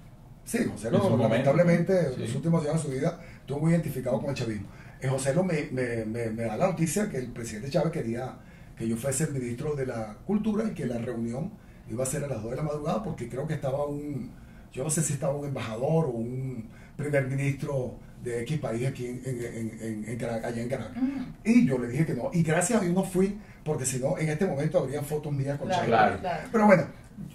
Sí, José momento. lamentablemente, en Sí. los últimos años de su vida, estuvo muy identificado con el chavismo. Eh, José me, me, me, me da la noticia que el presidente Chávez quería que yo fuese el ministro de la Cultura y que la reunión iba a ser a las 2 de la madrugada porque creo que estaba un, yo no sé si estaba un embajador o un primer ministro de X país aquí en, en, en, en- en Caracas, allá en Caracas. Y yo le dije que no. Y gracias a Dios no fui porque si no, en este momento habría fotos mías con. Claro. claro. Pero bueno,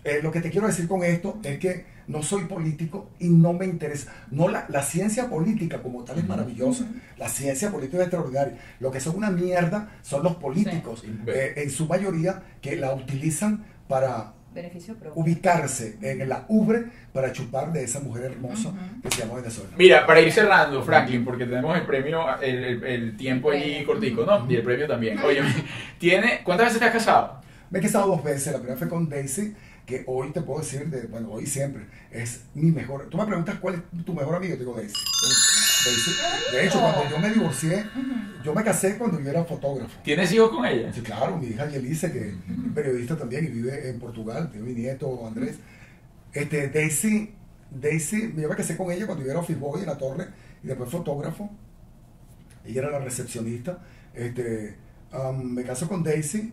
eh, lo que te quiero decir con esto es que no soy político y no me interesa. No la, la ciencia política como tal es maravillosa. La ciencia política es extraordinaria. Lo que son una mierda son los políticos, Sí. eh, en su mayoría, que la utilizan para Beneficio propio. ubicarse en la ubre para chupar de esa mujer hermosa que se llama Venezuela. Mira, para ir cerrando, Franklin, porque tenemos el premio, el, el- el tiempo allí cortico, ¿no? Y el premio también. Oye, tiene, ¿cuántas veces te has casado? Me he casado dos veces. La primera fue con Daisy, que hoy te puedo decir, de, bueno, hoy siempre, es mi mejor. Tú me preguntas cuál es tu mejor amigo, te digo Daisy. Daisy. De hecho, cuando yo me divorcié, yo me casé cuando yo era fotógrafo. ¿Tienes hijos con ella? Sí, claro, mi hija Yelice, que es periodista también y vive en Portugal, tiene mi nieto Andrés. Este, Daisy, Daisy, yo me casé con ella cuando yo era office boy en la torre y después fotógrafo. Ella era la recepcionista. Este, um, me caso con Daisy,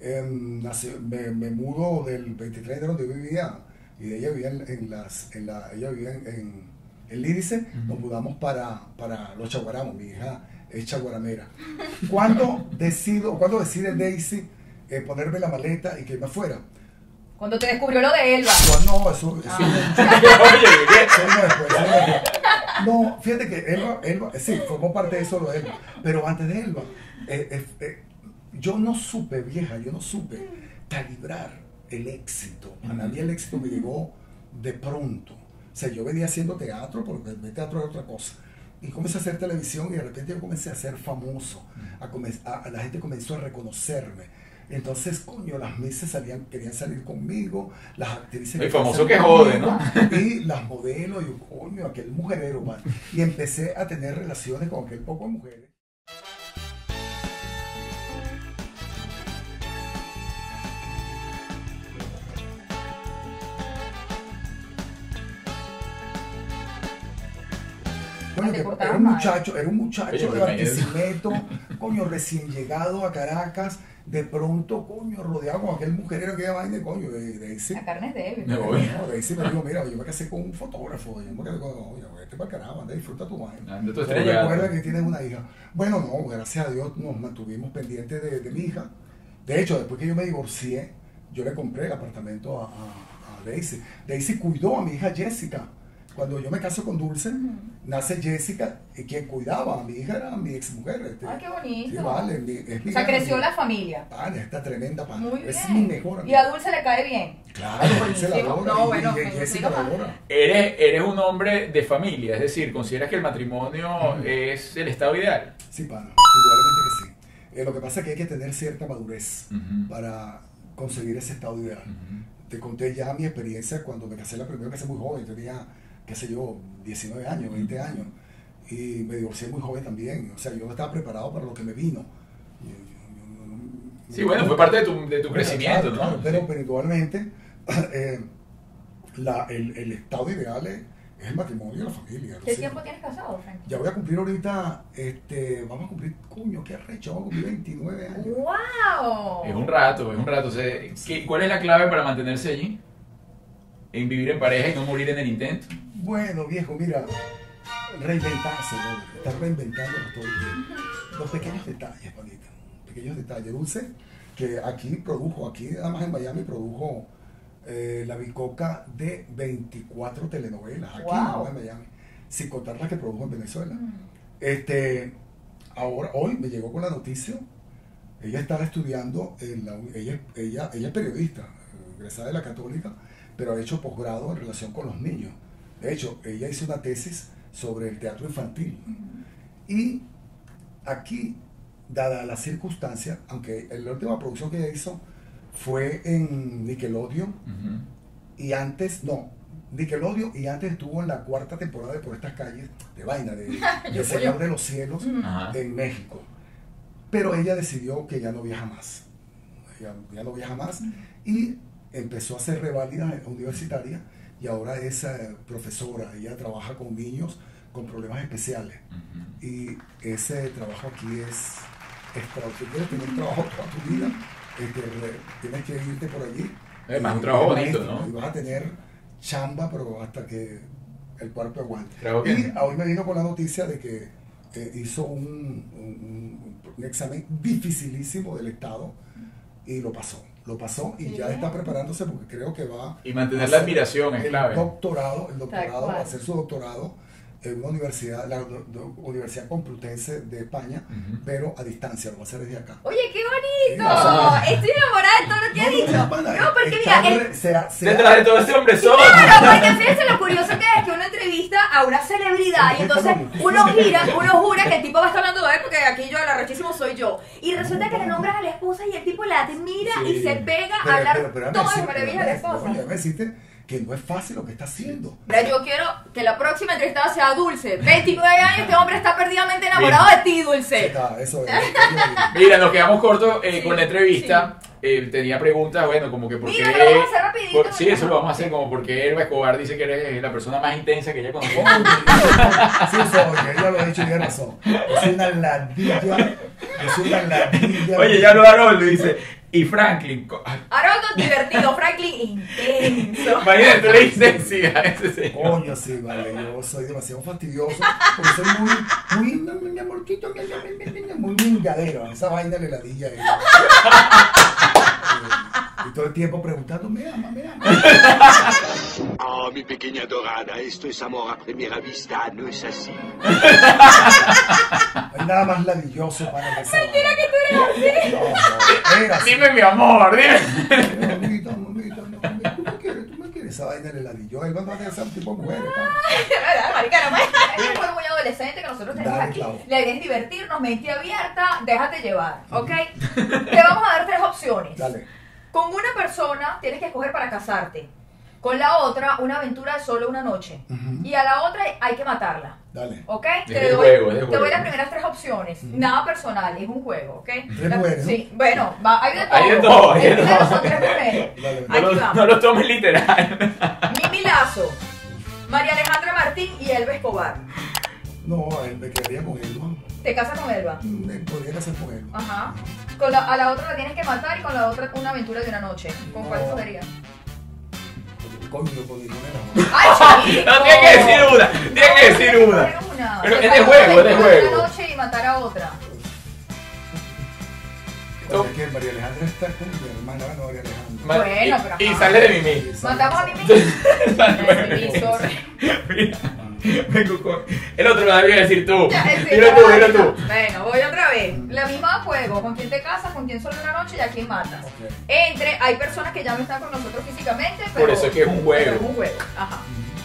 nací- me, me mudo del 23 de donde yo vivía y ella vivía en, en las, en la, ella vivía en, en, en Lídice, nos mudamos para, para los Chaguaramos, mi hija es chaguaramera. ¿Cuándo decido, cuándo decide Daisy eh, ponerme la maleta y que me fuera? Cuando te descubrió lo de Elba. No, eso, eso Ah. No, fíjate que Elba, Elba, sí, formó parte de eso lo de Elba. Pero antes de Elba, eh, eh, eh, yo no supe, vieja, yo no supe calibrar el éxito. A mí el éxito me llegó de pronto. O sea, yo venía haciendo teatro, porque el teatro era otra cosa. Y comencé a hacer televisión y de repente yo comencé a ser famoso. A comen- a- a la gente comenzó a reconocerme. Entonces, coño, las misas salían, querían salir conmigo, las actrices... El famoso que jode, ¿no? Y las modelos, y yo, coño, aquel mujerero, man. Y empecé a tener relaciones con aquel poco de mujeres. Coño, que era un mal. muchacho, era un muchacho Oye, de. Barquisimeto, coño, recién llegado a Caracas, de pronto, coño, rodeado con aquel mujerero que iba vaina, coño, de, de ese. La carne es débil. Me voy. No, de ese me dijo, mira, yo me casé con un fotógrafo, yo me casé con, oye, vete para carajo, anda, disfruta tu vaina. Anda tu estrella. recuerda que tienes una hija. Bueno, no, gracias a Dios nos mantuvimos pendientes de, de mi hija. De hecho, después que yo me divorcié, yo le compré el apartamento a, a- a Daisy. Daisy cuidó a mi hija Jessica. Cuando yo me caso con Dulce, nace Jessica y quien cuidaba a mi hija era mi exmujer. Este, Ay, qué bonito. Sí, vale, mi- es mi O sea, creció mi- la familia. Pana, esta tremenda pana. Muy Es bien. mi mejor Y a Dulce le cae bien. Claro, Dulce la adora. No, y- bueno, y Jessica la adora. Eres, eres un hombre de familia, es decir, ¿consideras que el matrimonio es el estado ideal? Sí, pana, indudablemente que sí. Eh, lo que pasa es que hay que tener cierta madurez para conseguir ese estado ideal. Te conté ya mi experiencia cuando me casé la primera vez muy joven, tenía, qué sé yo, 19 años, 20 años, y me divorcié muy joven también. O sea, yo no estaba preparado para lo que me vino. Yo- yo- yo no- Sí, bueno, fue parte de tu, de tu crecimiento, claro, ¿no? pero, Sí. pero eh, la- el, el estado ideal es, es el matrimonio y la familia. ¿Qué tiempo tienes casado, Frankie? Ya voy a cumplir ahorita, este, vamos a cumplir, coño, qué arrecho, vamos a cumplir 29 años. ¡Wow! Es un rato, es un rato. O sea, ¿qué- ¿Cuál es la clave para mantenerse allí? En vivir en pareja y no morir en el intento. Bueno, viejo, mira, reinventarse, ¿no? estar reinventándonos todo el tiempo. Los pequeños detalles, panita, pequeños detalles. Dulce, que aquí produjo, aquí además en Miami produjo eh, la bicoca de 24 telenovelas, aquí Wow. en Miami, sin contar las que produjo en Venezuela. Este, ahora, hoy me llegó con la noticia, ella estaba estudiando, en la, ella, ella, ella es periodista, eh, egresada de la católica, pero ha hecho posgrado en relación con los niños. De hecho, ella hizo una tesis sobre el teatro infantil. Y aquí, dada la circunstancia, aunque la última producción que ella hizo fue en Nickelodeon y antes, no, Nickelodeon y antes estuvo en la cuarta temporada de Por estas calles de vaina, de, de Señor de los Cielos Ajá. en México. Pero ella decidió que ya no viaja más. Ella ya no viaja más y empezó a hacer reválidas universitarias y ahora es eh, profesora. Ella trabaja con niños con problemas especiales. Y ese trabajo aquí es extraordinario. Tener un trabajo toda tu vida, este, tienes que irte por allí. Además, Y- un trabajo bonito, maestro, ¿no? Y vas a tener chamba, pero hasta que el cuerpo aguante. Creo Y hoy me vino con la noticia de que eh, hizo un, un- un examen dificilísimo del Estado y lo pasó. Lo pasó y ya está preparándose porque creo que va Y mantener a la admiración es el clave. doctorado, el doctorado, va a hacer su doctorado en una universidad, la do- do- Universidad Complutense de España, pero a distancia, lo va a hacer desde acá. Oye, qué Estoy enamorada de todo lo que ha dicho. No, porque mira, el- re- será- será- Detrás de todo este hombre solo. Claro, porque fíjense lo curioso que es que uno entrevista a una celebridad y entonces uno gira, uno jura que el tipo va a estar hablando de él porque aquí yo el arrechísimo soy yo. Y resulta que le nombran a la esposa y el tipo la admira y se pega Pero- a hablar pero- pero todas las decirte, maravillas de la esposa. Que no es fácil lo que está haciendo. Mira, yo quiero que la próxima entrevistada sea Dulce. 29 años, este hombre está perdidamente enamorado de ti, Dulce. Está, eso es. Mira, nos quedamos cortos eh, Sí, con la entrevista. Eh, tenía preguntas, bueno, como que por Mira, qué. pero vamos a hacer rapidito, por- sí, eso lo vamos a hacer, como porque Elba Escobar dice que eres la persona más intensa que ella conoce. Sí, soy, ella lo ha dicho y tiene razón. Es una ladilla. Es una ladilla. Oye, ya lo Haroldo dice. Y Franklin. Haroldo divertido, Franklin intenso. Imagínate, tú le dices sí a ese señor. Coño, sí, vale, yo soy demasiado fastidioso, porque soy muy, muy, mi amorcito, mi, mi, mi, mi, muy mingadero, esa vaina le ladilla. Y todo el tiempo preguntando, me ama, me ama. Oh, mi pequeña dorada, esto es amor a primera vista, ¿no es así? No hay nada más ladilloso para esa Mentira que tú eres así. No, no, era así. Dime mi amor, dime. Mamita, mamita, mamita, tú me quieres, tú me quieres, esa vaina le ladilló. Él va a ser un tipo de mujeres, pana. ¿Verdad, marica? No me- Es un muy adolescente que nosotros tenemos Dale, aquí. clavo. La idea es divertirnos, mente abierta, déjate llevar, ¿ok? Te vamos a dar tres opciones. Dale. Con una persona tienes que escoger para casarte. Con la otra, una aventura de solo una noche. Y a la otra hay que matarla. Dale. ¿Ok? Es Te doy, juego, te juego. doy las primeras tres opciones. Nada personal, es un juego, ¿ok? Tres La- mujeres, ¿no? Sí, bueno, va- hay de todo. Hay de todo, hay de todo. son tres mujeres. Dale. No Aquí lo, vamos. no lo tomes literal. Mimi Lazo, María Alejandra Martín y Elba Escobar. No, él me quedaría con ¿no? Te casas con Elba. Me podría casar con él. Ajá. Con la, a la otra la tienes que matar y con la otra una aventura de una noche. ¿Con cuál No. escogerías? Coño, con ninguna de las dos. ¡Ay, chico! No, tiene que decir una. Tiene que decir una. Una. Pero es de juego, es de una juego. Una noche y matar a otra. Porque es que María Alejandra está con mi hermana, no María Alejandra. Ma- Bueno, y, pero y ajá. sale de Mimi. Matamos a. Mimi. Mimi, sorry. Mira, vengo con- El otro lo debía decir tú. Dilo tú, dilo tú. Bueno, voy otra vez. La misma juego. ¿Con quién te casas? ¿Con quién solo una noche? ¿Y a quién matas? Entre, hay personas que ya no están con nosotros físicamente, pero. Por eso es que es un juego. pero es un juego. Ajá.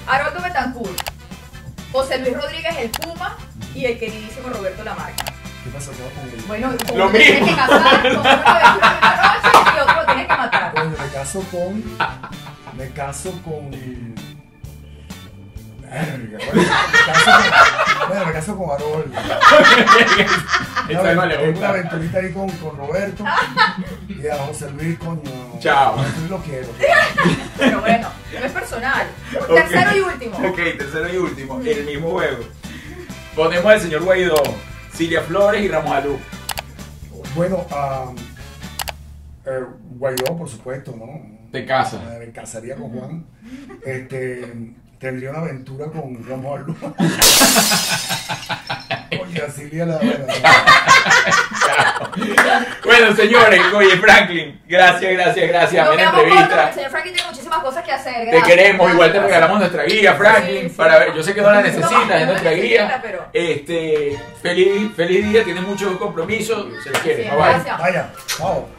Haroldo Betancourt. José Luis Rodríguez, el Puma. Y el queridísimo Roberto Lamarca. ¿Qué va con él? Bueno, Lo tienes mismo. que casar, con uno una noche y otro lo tienes que matar. Coño, me caso con. Me caso con. Verga, bueno, me caso con, bueno, me caso con Harold. Esa Una, no le tengo una aventurita ahí con, con Roberto y a José Luis, coño. Chao. José Luis lo quiero. Pero bueno, no es personal. Tercero y último. Ok, tercero y último. El mismo juego. Ponemos al señor Guaidó, Silvia Flores y Ramos Alú. Bueno, eh, Guaidó, por supuesto, ¿no? Te casa. Me casaría con Juan. Este, tendría una aventura con Ramón Alú. Oye, a Silvia la Bueno, señores, oye, Franklin, gracias, gracias, gracias. Nos Buena entrevista. el señor Franklin tiene muchísimas cosas que hacer. Te queremos, igual te regalamos nuestra guía, Franklin, Sí, sí. para ver, yo sé que no la necesitas, no es nuestra necesita, guía. pero- Este, feliz, feliz día, tiene muchos compromisos, se les quiere, Sí, bye bye. gracias. Vaya, chao.